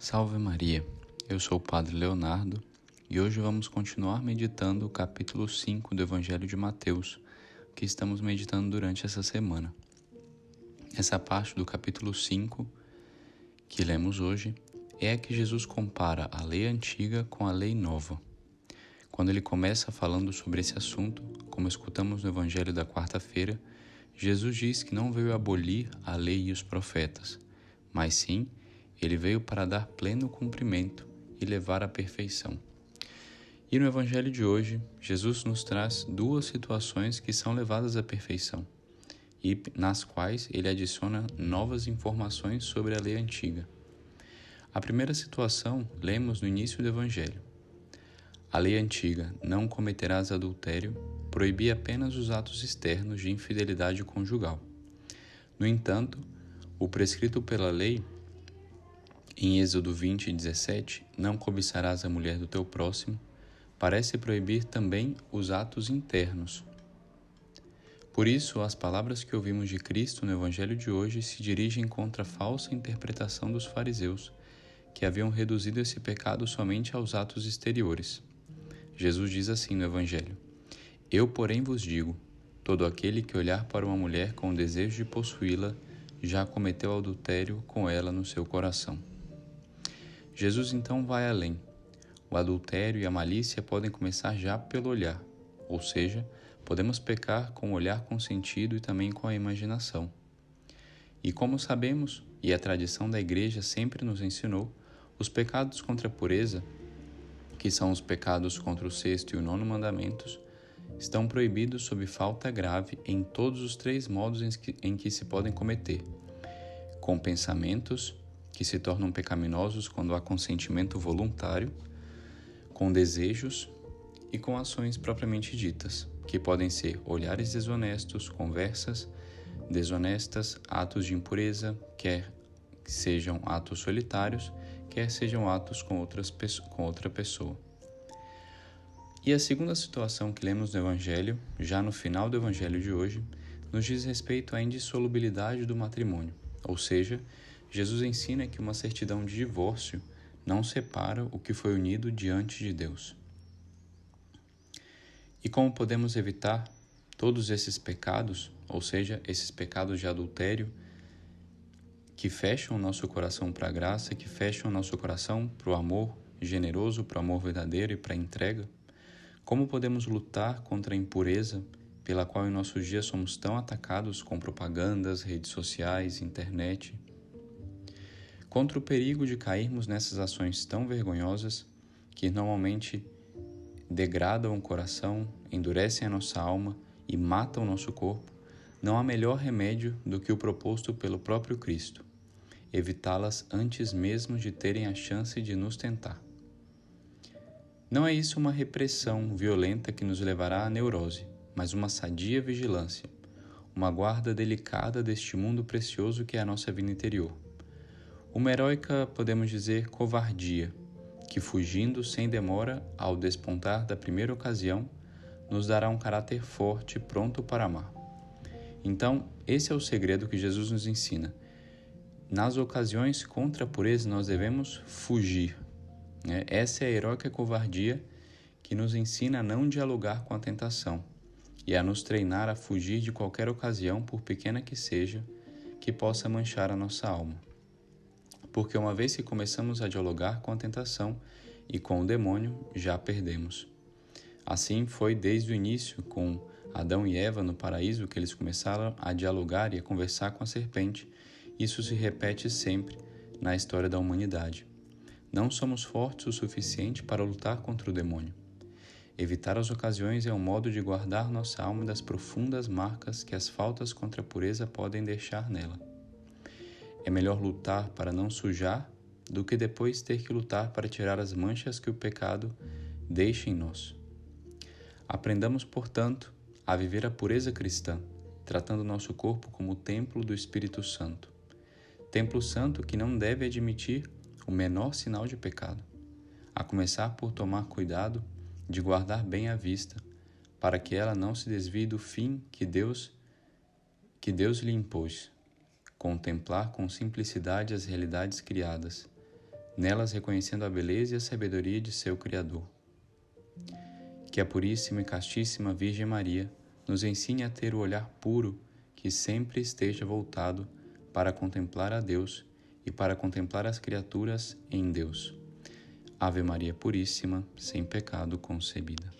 Salve Maria, eu sou o Padre Leonardo e hoje vamos continuar meditando o capítulo 5 do Evangelho de Mateus, que estamos meditando durante essa semana. Essa parte do capítulo 5 que lemos hoje é a que Jesus compara a lei antiga com a lei nova. Quando ele começa falando sobre esse assunto, como escutamos no Evangelho da quarta-feira, Jesus diz que não veio abolir a lei e os profetas, mas sim ele veio para dar pleno cumprimento e levar à perfeição. E no Evangelho de hoje, Jesus nos traz duas situações que são levadas à perfeição e nas quais ele adiciona novas informações sobre a lei antiga. A primeira situação lemos no início do Evangelho. A lei antiga, não cometerás adultério, proibia apenas os atos externos de infidelidade conjugal. No entanto, o prescrito pela lei em Êxodo 20, 17, não cobiçarás a mulher do teu próximo, parece proibir também os atos internos. Por isso, as palavras que ouvimos de Cristo no Evangelho de hoje se dirigem contra a falsa interpretação dos fariseus, que haviam reduzido esse pecado somente aos atos exteriores. Jesus diz assim no Evangelho: Eu, porém, vos digo: todo aquele que olhar para uma mulher com o desejo de possuí-la já cometeu adultério com ela no seu coração. Jesus então vai além. O adultério e a malícia podem começar já pelo olhar, ou seja, podemos pecar com o olhar consentido e também com a imaginação. E como sabemos, e a tradição da Igreja sempre nos ensinou, os pecados contra a pureza, que são os pecados contra o sexto e o nono mandamentos, estão proibidos sob falta grave em todos os três modos em que, em que se podem cometer: com pensamentos, que se tornam pecaminosos quando há consentimento voluntário, com desejos e com ações propriamente ditas, que podem ser olhares desonestos, conversas desonestas, atos de impureza, quer sejam atos solitários, quer sejam atos com, outras, com outra pessoa. E a segunda situação que lemos no Evangelho, já no final do Evangelho de hoje, nos diz respeito à indissolubilidade do matrimônio, ou seja, Jesus ensina que uma certidão de divórcio não separa o que foi unido diante de Deus. E como podemos evitar todos esses pecados, ou seja, esses pecados de adultério, que fecham o nosso coração para a graça, que fecham o nosso coração para o amor generoso, para o amor verdadeiro e para a entrega? Como podemos lutar contra a impureza pela qual em nossos dias somos tão atacados com propagandas, redes sociais, internet? Contra o perigo de cairmos nessas ações tão vergonhosas que normalmente degradam o coração, endurecem a nossa alma e matam o nosso corpo, não há melhor remédio do que o proposto pelo próprio Cristo: evitá-las antes mesmo de terem a chance de nos tentar. Não é isso uma repressão violenta que nos levará à neurose, mas uma sadia vigilância, uma guarda delicada deste mundo precioso que é a nossa vida interior uma heróica, podemos dizer, covardia, que fugindo sem demora ao despontar da primeira ocasião, nos dará um caráter forte, pronto para amar. Então, esse é o segredo que Jesus nos ensina. Nas ocasiões contra a pureza, nós devemos fugir. Né? Essa é a heróica covardia que nos ensina a não dialogar com a tentação e a nos treinar a fugir de qualquer ocasião, por pequena que seja, que possa manchar a nossa alma porque uma vez que começamos a dialogar com a tentação e com o demônio, já perdemos. Assim foi desde o início com Adão e Eva no paraíso que eles começaram a dialogar e a conversar com a serpente. Isso se repete sempre na história da humanidade. Não somos fortes o suficiente para lutar contra o demônio. Evitar as ocasiões é um modo de guardar nossa alma das profundas marcas que as faltas contra a pureza podem deixar nela. É melhor lutar para não sujar do que depois ter que lutar para tirar as manchas que o pecado deixa em nós. Aprendamos, portanto, a viver a pureza cristã, tratando nosso corpo como o templo do Espírito Santo. Templo santo que não deve admitir o menor sinal de pecado, a começar por tomar cuidado de guardar bem a vista, para que ela não se desvie do fim que Deus que Deus lhe impôs contemplar com simplicidade as realidades criadas, nelas reconhecendo a beleza e a sabedoria de seu Criador. Que a Puríssima e Castíssima Virgem Maria nos ensine a ter o olhar puro que sempre esteja voltado para contemplar a Deus e para contemplar as criaturas em Deus. Ave Maria Puríssima, sem pecado concebida.